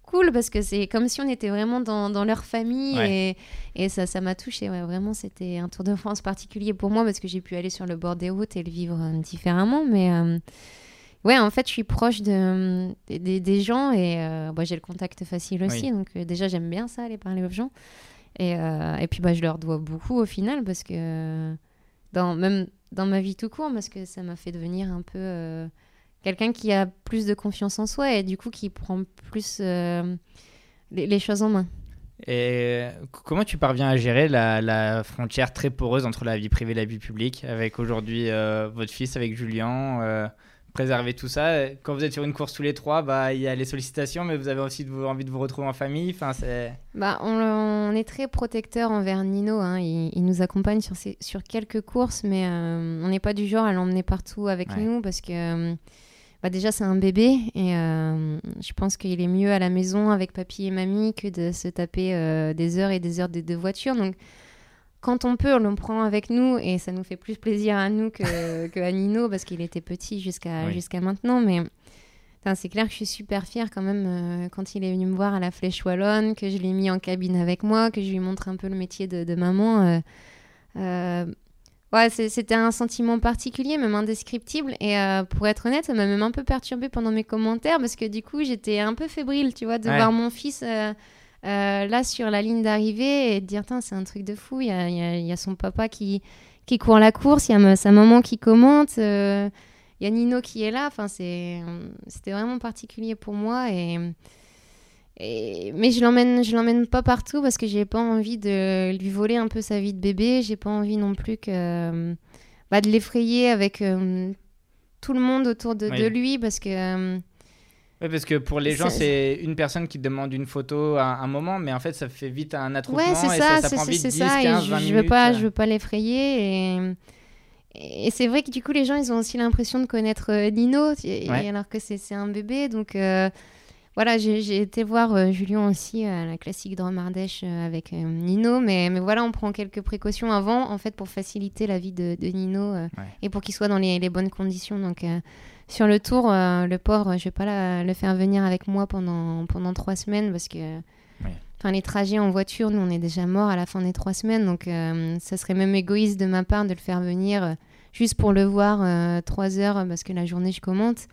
cool parce que c'est comme si on était vraiment dans, dans leur famille et, et ça ça m'a touchée. Ouais, vraiment, c'était un Tour de France particulier pour moi parce que j'ai pu aller sur le bord des routes et le vivre différemment. Mais ouais, en fait, je suis proche de, des- gens et euh, bah, j'ai le contact facile aussi. Oui. Donc euh, déjà, j'aime bien ça, aller parler aux gens. Et, euh, et puis, bah, je leur dois beaucoup au final parce que dans, même dans ma vie tout court, parce que ça m'a fait devenir un peu quelqu'un qui a plus de confiance en soi et du coup qui prend plus les, les choses en main. Et comment tu parviens à gérer la, la frontière très poreuse entre la vie privée et la vie publique avec aujourd'hui euh, votre fils, avec Julien euh, Préserver tout ça. Quand vous êtes sur une course tous les trois, bah, il y a les sollicitations, mais vous avez aussi de envie de vous retrouver en famille. Enfin, c'est... Bah, on, on est très protecteur envers Nino. hein. Il, il nous accompagne sur, ses- sur quelques courses, mais euh, on n'est pas du genre à l'emmener partout avec Ouais. nous parce que euh, bah, déjà c'est un bébé et euh, je pense qu'il est mieux à la maison avec papy et mamie que de se taper des heures et des heures de, de voiture. Donc quand on peut, on le prend avec nous et ça nous fait plus plaisir à nous que, que à Nino parce qu'il était petit jusqu'à Oui. jusqu'à maintenant. Mais c'est clair que je suis super fière quand même euh, quand il est venu me voir à la Flèche Wallonne, que je l'ai mis en cabine avec moi, que je lui montre un peu le métier de, de maman. euh, euh, ouais, c'était un sentiment particulier, même indescriptible. Et pour être honnête, ça m'a même un peu perturbée pendant mes commentaires parce que du coup, j'étais un peu fébrile, tu vois, de Ouais. voir mon fils euh, là sur la ligne d'arrivée et de dire, c'est un truc de fou. Il y a, il y a- il y a son papa qui, qui court la course, il y a sa maman qui commente. euh, il y a Nino qui est là. Enfin, c'était vraiment particulier pour moi. Et, et- mais je l'emmène, je l'emmène pas partout parce que j'ai pas envie de lui voler un peu sa vie de bébé. J'ai pas envie non plus que, bah, de l'effrayer avec euh, tout le monde autour de, Oui. de lui parce que. Parce que pour les gens, C'est- une personne qui demande une photo à un moment, mais en fait, ça fait vite un attroupement Ouais, c'est et ça, ça, ça c'est prend c'est- vite c'est 10, ça. 15, et 20 je, veux pas, euh. je veux pas l'effrayer. Et, et c'est vrai que du coup, les gens, ils ont aussi l'impression de connaître euh, Nino, et, Ouais. alors que c'est c'est un bébé. Donc euh, voilà, j'ai été voir euh, Julien aussi à la classique Drôme Ardèche euh, avec euh, Nino, mais, mais voilà, on prend quelques précautions avant, en fait, pour faciliter la vie de, de Nino euh, Ouais. et pour qu'il soit dans les, les bonnes conditions. Donc euh, sur le tour, euh, le pauvre, je vais pas la- le faire venir avec moi pendant, pendant trois semaines parce que. Enfin, les trajets en voiture, nous, on est déjà morts à la fin des trois semaines. Donc, euh, ça serait même égoïste de ma part de le faire venir euh, juste pour le voir euh, trois heures euh, parce que la journée, je commente.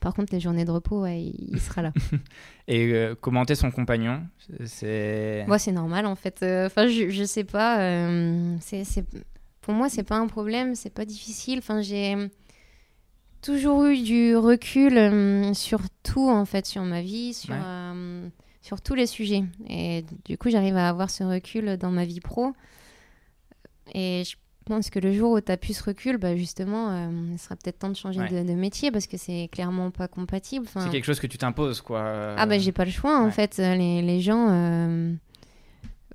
Par contre, les journées de repos, ouais, il, sera là. Et euh, commenter son compagnon, c'est. Moi, c'est normal, en fait. Euh, Enfin, je, je sais pas. euh, c'est, Pour moi, c'est pas un problème, c'est pas difficile. Enfin, j'ai toujours eu du recul euh, sur tout, en fait, sur ma vie, sur, Ouais. sur tous les sujets. Et du coup, j'arrive à avoir ce recul dans ma vie pro. Et je pense que le jour où tu as ce recul, bah, justement, euh, il sera peut-être temps de changer Ouais. de, de métier parce que c'est clairement pas compatible. Enfin, C'est quelque chose que tu t'imposes, quoi. ah bah j'ai pas le choix en fait. Euh, Les, les gens euh,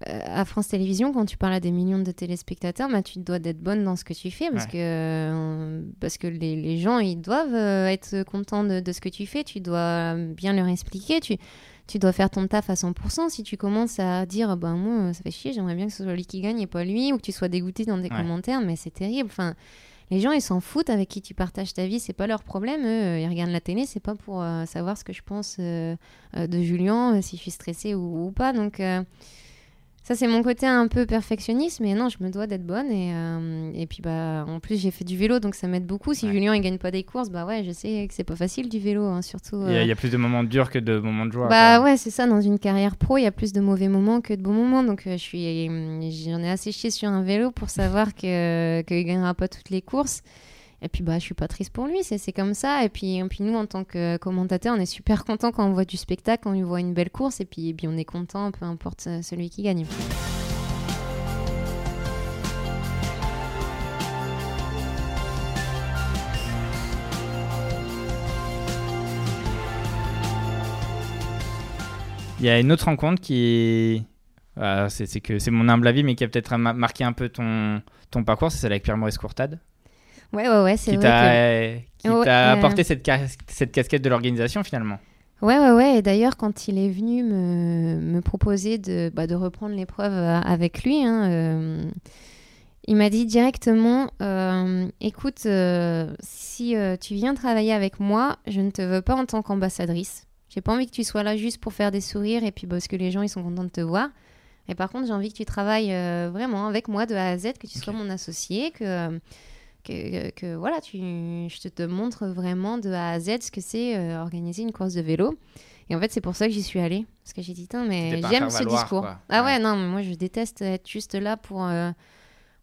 euh, à France Télévisions, quand tu parles à des millions de téléspectateurs, bah, tu dois d'être bonne dans ce que tu fais parce Ouais. que, euh, parce que les, les gens ils doivent euh, être contents de, de ce que tu fais. Tu dois bien leur expliquer. Tu, tu dois faire ton taf à 100%. Si tu commences à dire bah moi euh, ça fait chier, j'aimerais bien que ce soit lui qui gagne et pas lui, ou que tu sois dégoûté dans des Ouais. commentaires, mais c'est terrible. Enfin, les gens, ils s'en foutent avec qui tu partages ta vie, c'est pas leur problème. Eux, euh, ils regardent la télé, c'est pas pour euh, savoir ce que je pense euh, de Julien, si je suis stressée ou, ou pas. Donc, Ça, c'est mon côté un peu perfectionniste, mais non, je me dois d'être bonne. Et, euh, et puis, bah, en plus, j'ai fait du vélo, donc ça m'aide beaucoup. Si Ouais. Julien, il gagne pas des courses, bah ouais, je sais que c'est pas facile du vélo, hein, surtout. Il y, a, euh, il y a plus de moments durs que de moments de joie. Bah quoi. ouais, c'est ça. Dans une carrière pro, il y a plus de mauvais moments que de bons moments. Donc, euh, je suis, j'en ai assez chié sur un vélo pour savoir que qu'il gagnera pas toutes les courses. Et puis, bah, je suis pas triste pour lui. C'est comme ça. Et puis, et puis, nous, en tant que commentateur, on est super content quand on voit du spectacle, quand on voit une belle course. Et puis, et on est content, peu importe euh, celui qui gagne. Il y a une autre rencontre qui. euh, c'est c'est mon humble avis, mais qui a peut-être ma- marqué un peu ton, ton parcours, c'est celle avec Pierre-Maurice Courtade, Ouais, ouais, ouais. C'est qui vrai que. t'a qui Ouais, t'a apporté cette, cas- cette casquette de l'organisation finalement. Ouais, ouais, ouais. Et d'ailleurs, quand il est venu me, me proposer de, bah, de reprendre l'épreuve euh, avec lui, hein, euh, il m'a dit directement euh, Écoute, euh, si tu viens travailler avec moi, je ne te veux pas en tant qu'ambassadrice. J'ai pas envie que tu sois là juste pour faire des sourires et puis parce que les gens ils sont contents de te voir. Et par contre, j'ai envie que tu travailles vraiment avec moi de A à Z, que tu sois mon associé, que, que, que, voilà, tu, je te, te montre vraiment de A à Z ce que c'est euh, organiser une course de vélo. Et en fait, c'est pour ça que j'y suis allée. Parce que j'ai dit, mais j'aime ce discours. quoi. Ah Ouais. ouais, non, mais moi je déteste être juste là pour, euh,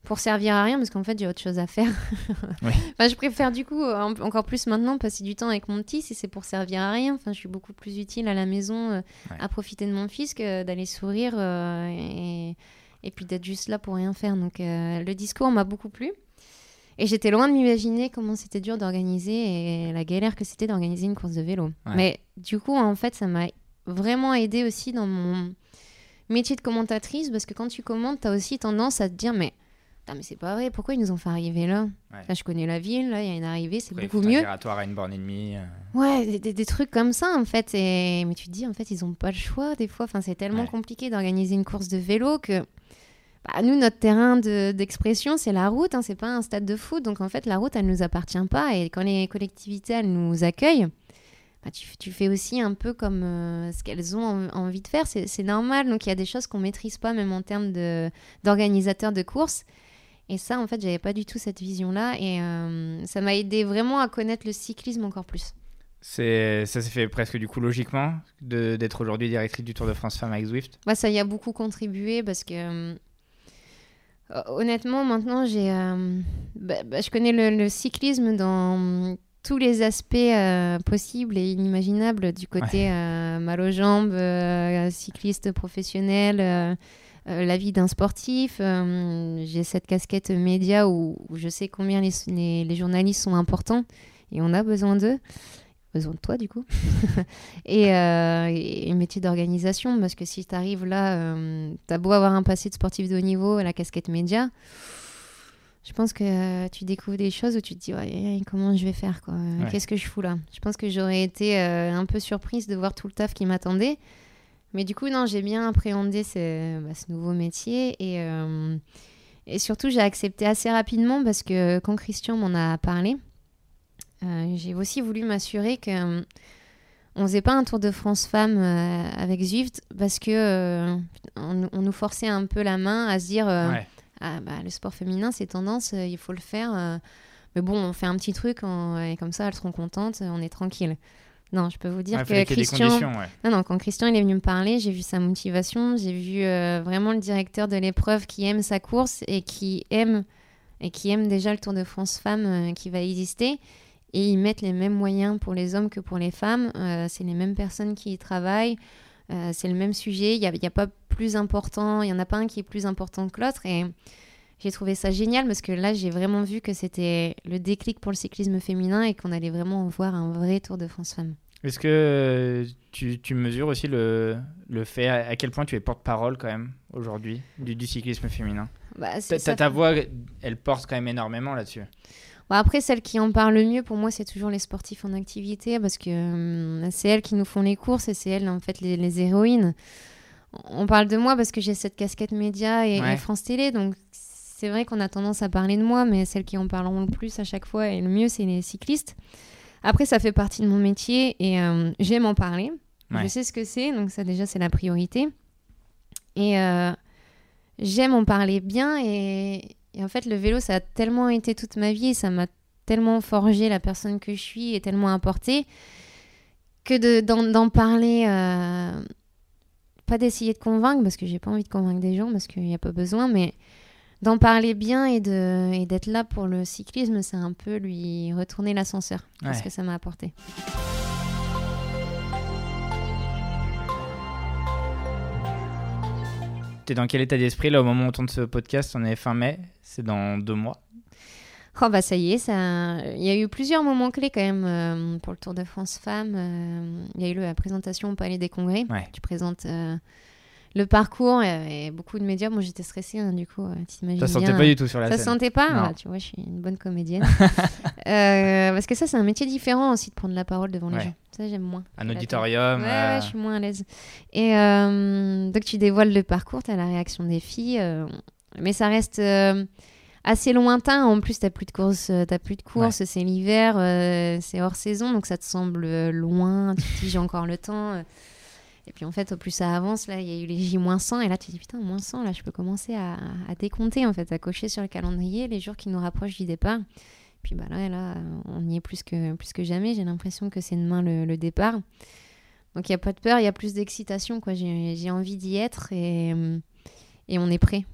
pour servir à rien parce qu'en fait, j'ai autre chose à faire. Oui. Enfin, je préfère du coup en- encore plus maintenant passer du temps avec mon petit si c'est pour servir à rien. Enfin, je suis beaucoup plus utile à la maison euh, Ouais. à profiter de mon fils que d'aller sourire et, et puis d'être juste là pour rien faire. Donc, le discours m'a beaucoup plu. Et j'étais loin de m'imaginer comment c'était dur d'organiser et la galère que c'était d'organiser une course de vélo. Ouais. Mais du coup, en fait, ça m'a vraiment aidé aussi dans mon métier de commentatrice parce que quand tu commentes, tu as aussi tendance à te dire mais, mais c'est pas vrai, pourquoi ils nous ont fait arriver là? Ouais. Là, je connais la ville, là, il y a une arrivée, c'est beaucoup mieux. à une borne et demie. euh, Ouais, des, des- des trucs comme ça en fait. Et... Mais tu te dis en fait ils ont pas le choix des fois. Enfin, c'est tellement Ouais. compliqué d'organiser une course de vélo que bah, nous notre terrain de- d'expression c'est la route. Hein, c'est pas un stade de foot. Donc en fait la route elle nous appartient pas. Et quand les collectivités elles nous accueillent, bah, tu, tu fais aussi un peu comme euh, ce qu'elles ont en- envie de faire. C'est normal. Donc il y a des choses qu'on maîtrise pas même en termes d'organisateurs de courses. Et ça, en fait, j'avais pas du tout cette vision-là. Et euh, ça m'a aidé vraiment à connaître le cyclisme encore plus. C'est, ça s'est fait presque du coup logiquement d'être aujourd'hui directrice du Tour de France Femmes avec Zwift? Bah, ça y a beaucoup contribué parce que euh, honnêtement maintenant j'ai euh, bah, bah, je connais le, le cyclisme dans tous les aspects euh, possibles et inimaginables du côté euh, mal aux jambes, cycliste professionnel, la vie d'un sportif. j'ai cette casquette média où, où je sais combien les, les- les journalistes sont importants et on a besoin d'eux. Besoin de toi, du coup. et, euh, et métier d'organisation, parce que si tu arrives là, euh, tu as beau avoir un passé de sportif de haut niveau, la casquette média, je pense que euh, tu découvres des choses où tu te dis ouais, comment je vais faire quoi Ouais. Qu'est-ce que je fous là? Je pense que j'aurais été un peu surprise de voir tout le taf qui m'attendait. Mais du coup, non, j'ai bien appréhendé ce, bah, ce nouveau métier et, et surtout, j'ai accepté assez rapidement parce que quand Christian m'en a parlé, j'ai aussi voulu m'assurer que euh, on faisait pas un Tour de France femmes euh, avec Zwift parce que euh, on, on nous forçait un peu la main à se dire euh, Ouais. ah, bah, le sport féminin c'est tendance, euh, il faut le faire. euh, mais bon, on fait un petit truc et comme ça elles seront contentes, on est tranquille. Non, je peux vous dire Ouais, que Christian, ouais. non, non, quand Christian il est venu me parler, j'ai vu sa motivation, j'ai vu euh, vraiment le directeur de l'épreuve qui aime sa course et qui aime et qui aime déjà le Tour de France femmes euh, qui va exister. Et ils mettent les mêmes moyens pour les hommes que pour les femmes. Euh, c'est les mêmes personnes qui y travaillent. Euh, c'est le même sujet. Il n'y a, pas plus important. Il n'y en a pas un qui est plus important que l'autre. Et j'ai trouvé ça génial parce que là, j'ai vraiment vu que c'était le déclic pour le cyclisme féminin et qu'on allait vraiment voir un vrai Tour de France femmes. Est-ce que tu, tu mesures aussi le, le fait à, à quel point tu es porte-parole quand même aujourd'hui du, du cyclisme féminin? Bah, ta, ta- ta voix, elle porte quand même énormément là-dessus. Bon, après, celle qui en parle le mieux, pour moi, c'est toujours les sportifs en activité, parce que hum, c'est elles qui nous font les courses et c'est elles, en fait, les, les héroïnes. On parle de moi parce que j'ai cette casquette média et, Ouais. et France Télé, donc c'est vrai qu'on a tendance à parler de moi, mais celles qui en parleront le plus à chaque fois et le mieux, c'est les cyclistes. Après, ça fait partie de mon métier et euh, j'aime en parler. Ouais. Je sais ce que c'est, donc ça déjà, c'est la priorité. Et, euh, j'aime en parler bien et, et en fait, le vélo, ça a tellement été toute ma vie ça m'a tellement forgé la personne que je suis et tellement apporté que de- d'en parler, euh, pas d'essayer de convaincre parce que j'ai pas envie de convaincre des gens parce qu'il n'y a pas besoin, mais d'en parler bien et d'être là pour le cyclisme, c'est un peu lui retourner l'ascenseur, parce Ouais. que ça m'a apporté. T'es dans quel état d'esprit là au moment où on tourne ce podcast? On est fin mai, c'est dans deux mois. Oh bah ça y est, ça... il y a eu plusieurs moments clés quand même euh, pour le Tour de France Femmes. euh, il y a eu la présentation au Palais des Congrès. Ouais. Tu présentes euh, le parcours et, et beaucoup de médias. Moi j'étais stressée hein, du coup, t'imagines Ça se sentait bien. pas du tout sur la Ça scène. sentait pas. Ah, Tu vois, je suis une bonne comédienne. Parce que ça, c'est un métier différent aussi de prendre la parole devant les gens. Ça, j'aime moins. Un auditorium. Ouais, ouais, je suis moins à l'aise. Et donc, tu dévoiles le parcours, tu as la réaction des filles. Mais ça reste euh, assez lointain. En plus, tu plus de course, euh, t'as plus de course, c'est l'hiver, euh, c'est hors saison. Donc, ça te semble loin. Tu te dis, j'ai encore le temps. Et puis, en fait, au plus ça avance, là, il y a eu les J-100. Et là, tu te dis, putain, moins 100, là, je peux commencer à, à décompter, en fait, à cocher sur le calendrier les jours qui nous rapprochent du départ. Puis bah là, là, on y est plus que, plus que jamais. J'ai l'impression que c'est demain le, le départ. Donc il n'y a pas de peur, il y a plus d'excitation. quoi. J'ai envie d'y être et, et on est prêt.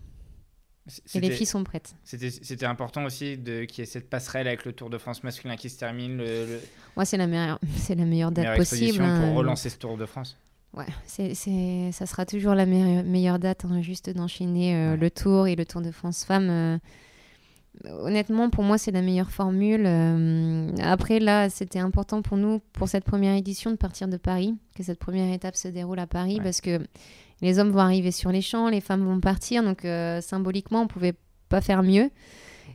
Et les filles sont prêtes. C'était important aussi qu'il y ait cette passerelle avec le Tour de France masculin qui se termine, le, le Moi, c'est la meilleure, c'est la meilleure date meilleure possible. exposition hein. pour relancer ce Tour de France. Ouais, c'est, c'est- ça sera toujours la meilleure, meilleure date, hein, juste d'enchaîner euh, Ouais. le Tour et le Tour de France Femmes. euh, honnêtement, pour moi, c'est la meilleure formule. Euh, après, là, c'était important pour nous, pour cette première édition, de partir de Paris, que cette première étape se déroule à Paris, Ouais. parce que les hommes vont arriver sur les champs, les femmes vont partir, donc euh, symboliquement, on pouvait pas faire mieux.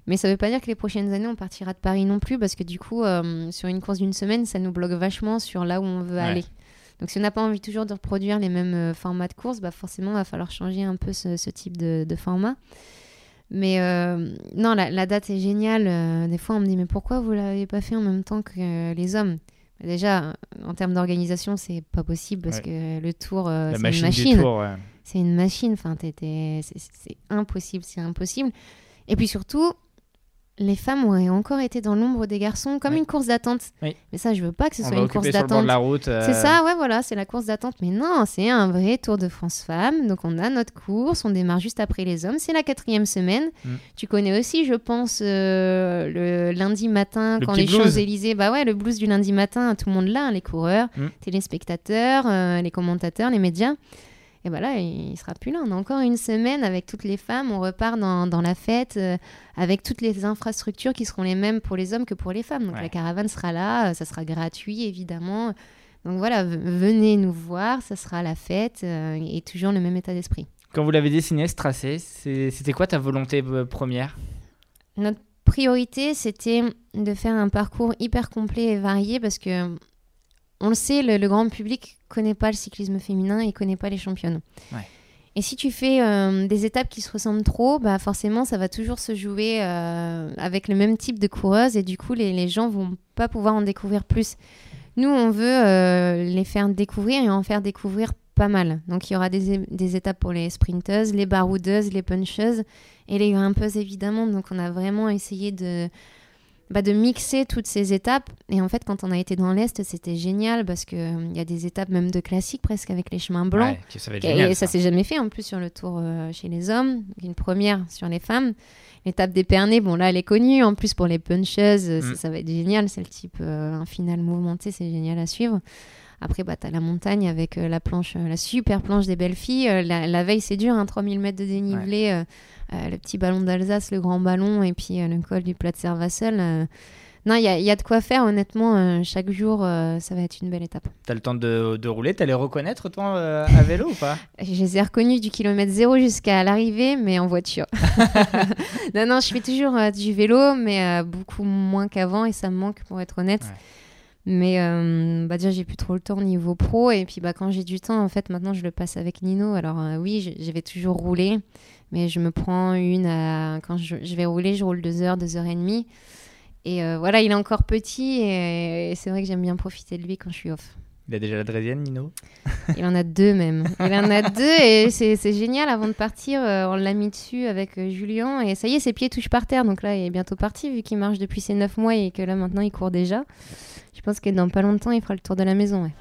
Mais ça veut pas dire que les prochaines années, on partira de Paris non plus, parce que du coup, euh, sur une course d'une semaine, ça nous bloque vachement sur là où on veut Ouais. aller. Donc, si on n'a pas envie toujours de reproduire les mêmes euh, formats de course, bah forcément, il va falloir changer un peu ce, ce type de, de format. Mais euh, non, la, la date est géniale. Des fois, on me dit, mais pourquoi vous l'avez pas fait en même temps que les hommes? Déjà, en termes d'organisation, c'est pas possible parce Ouais. que le tour, euh, c'est machine, une machine. ouais. C'est une machine. Enfin, c'est impossible, c'est impossible. Et puis surtout, les femmes auraient encore été dans l'ombre des garçons, comme une course d'attente. Oui. Mais ça, je veux pas que ce On soit une course d'attente. euh, C'est ça, ouais, voilà, c'est la course d'attente. Mais non, c'est un vrai Tour de France femmes. Donc on a notre course, on démarre juste après les hommes. C'est la quatrième semaine. Mm. Tu connais aussi, je pense, euh, le lundi matin, Le quand les. Champs-Élysées, bah ouais, le blues du lundi matin, tout le monde là, hein, les coureurs, Mm. téléspectateurs, euh, les commentateurs, les médias. Et là, il sera plus là. On a encore une semaine avec toutes les femmes. On repart dans, dans la fête euh, avec toutes les infrastructures qui seront les mêmes pour les hommes que pour les femmes. Donc Ouais. la caravane sera là, euh, ça sera gratuit évidemment. Donc voilà, venez nous voir, ça sera la fête euh, et toujours le même état d'esprit. Quand vous l'avez dessiné, ce tracé, c'était quoi ta volonté première? Notre priorité, c'était de faire un parcours hyper complet et varié parce que on le sait, le, le grand public connaît pas le cyclisme féminin et connaît pas les championnes. Ouais. Et si tu fais euh, des étapes qui se ressemblent trop, bah forcément, ça va toujours se jouer euh, avec le même type de coureuse et du coup, les, les gens vont pas pouvoir en découvrir plus. Nous, on veut euh, les faire découvrir et en faire découvrir pas mal. Donc, il y aura des, des étapes pour les sprinteuses, les baroudeuses, les puncheuses et les grimpeuses, évidemment. Donc, on a vraiment essayé de, bah, de mixer toutes ces étapes. Et en fait, quand on a été dans l'Est, c'était génial parce qu'il y a des étapes même de classique presque avec les chemins blancs. Ouais, ça Et ça ça. s'est jamais fait en plus sur le tour euh, chez les hommes. Une première sur les femmes. L'étape d'Épernay, bon là elle est connue. En plus pour les puncheuses, euh, ça, Mm. ça va être génial. C'est le type euh, un final mouvementé, c'est génial à suivre. Après, bah, t'as la montagne avec euh, la planche, euh, la super planche des belles filles. Euh, la, la veille, c'est dur, hein, 3000 mètres de dénivelé. le petit ballon d'Alsace, le grand ballon, et puis le col du plat de Servassel. Non, il y a, il y a de quoi faire, honnêtement. euh, chaque jour, euh, ça va être une belle étape. T'as le temps de, de rouler, t'as les reconnaître toi euh, à vélo ou pas? Je les ai reconnus du kilomètre zéro jusqu'à l'arrivée, mais en voiture. non, non, je fais toujours du vélo, mais beaucoup moins qu'avant et ça me manque pour être honnête. Ouais. Mais euh, bah déjà, j'ai plus trop le temps au niveau pro. Et puis bah, quand j'ai du temps, en fait, maintenant, je le passe avec Nino. Alors euh, oui, je, je vais toujours rouler, mais je me prends une à... Quand je, je vais rouler, je roule deux heures, deux heures et demie. Et euh, voilà, il est encore petit et, et c'est vrai que j'aime bien profiter de lui quand je suis off. Il a déjà la draisienne, Nino? Il en a deux même. Il en a deux et c'est c'est génial. Avant de partir, euh, on l'a mis dessus avec Julien et ça y est, ses pieds touchent par terre. Donc là, il est bientôt parti vu qu'il marche depuis ses neuf mois et que là maintenant il court déjà. Je pense que dans pas longtemps, il fera le tour de la maison. ouais.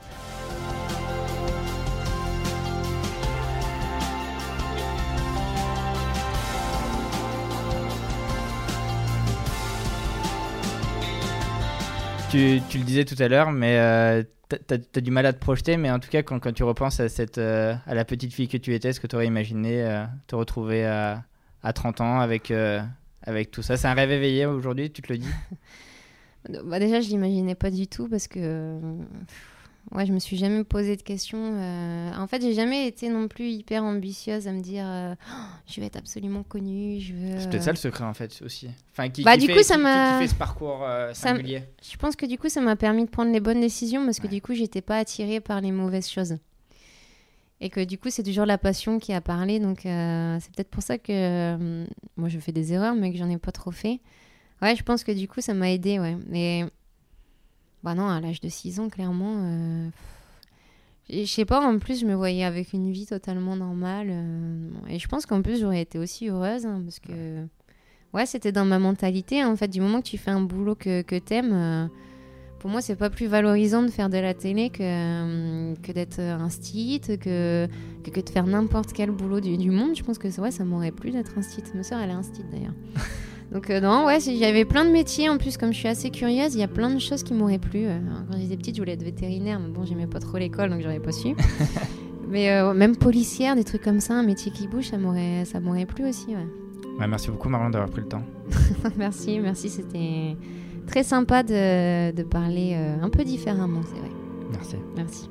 tu, tu le disais tout à l'heure, mais euh, as, du mal à te projeter, mais en tout cas, quand, quand tu repenses à, cette, euh, à la petite fille que tu étais, est-ce que tu aurais imaginé euh, te retrouver à, à 30 ans avec, euh, avec tout ça? C'est un rêve éveillé aujourd'hui, tu te le dis? Bah déjà, je l'imaginais pas du tout parce que euh, ouais, je me suis jamais posé de questions. euh, En fait, j'ai jamais été non plus hyper ambitieuse à me dire euh, Oh, je vais être absolument connue. Je veux. C'est peut-être ça le secret en fait aussi. Enfin, qui, Bah, qui du fait, coup, ça qui- qui- m'a- qui fait ce parcours euh, Ça singulier. Je pense que du coup, ça m'a permis de prendre les bonnes décisions parce que Ouais. du coup, j'étais pas attirée par les mauvaises choses. Et que du coup, c'est toujours la passion qui a parlé. Donc, c'est peut-être pour ça que moi, je fais des erreurs, mais que j'en ai pas trop fait. Ouais, je pense que du coup, ça m'a aidé, ouais. Mais bah non, à l'âge de 6 ans, clairement. euh, Je sais pas, en plus, je me voyais avec une vie totalement normale. euh, Et je pense qu'en plus, j'aurais été aussi heureuse hein, parce que. Ouais, c'était dans ma mentalité. En fait, du moment que tu fais un boulot que, que t'aimes, euh, pour moi, c'est pas plus valorisant de faire de la télé que, que d'être un stit, que, que, de faire n'importe quel boulot du, du monde. Je pense que ouais, ça m'aurait plu d'être un stit. Ma soeur, elle est un stit d'ailleurs. Donc, euh, non, ouais, c'est- il y avait plein de métiers. En plus, comme je suis assez curieuse, il y a plein de choses qui m'auraient plu. Euh, Quand j'étais petite, je voulais être vétérinaire, mais bon, j'aimais pas trop l'école, donc j'aurais pas su. mais euh, même policière, des trucs comme ça, un métier qui bouge, ça m'aurait ça m'aurait plu aussi, ouais. Ouais, merci beaucoup Marlon d'avoir pris le temps. merci, merci, c'était très sympa de, de parler euh, un peu différemment, c'est vrai. Merci. Merci.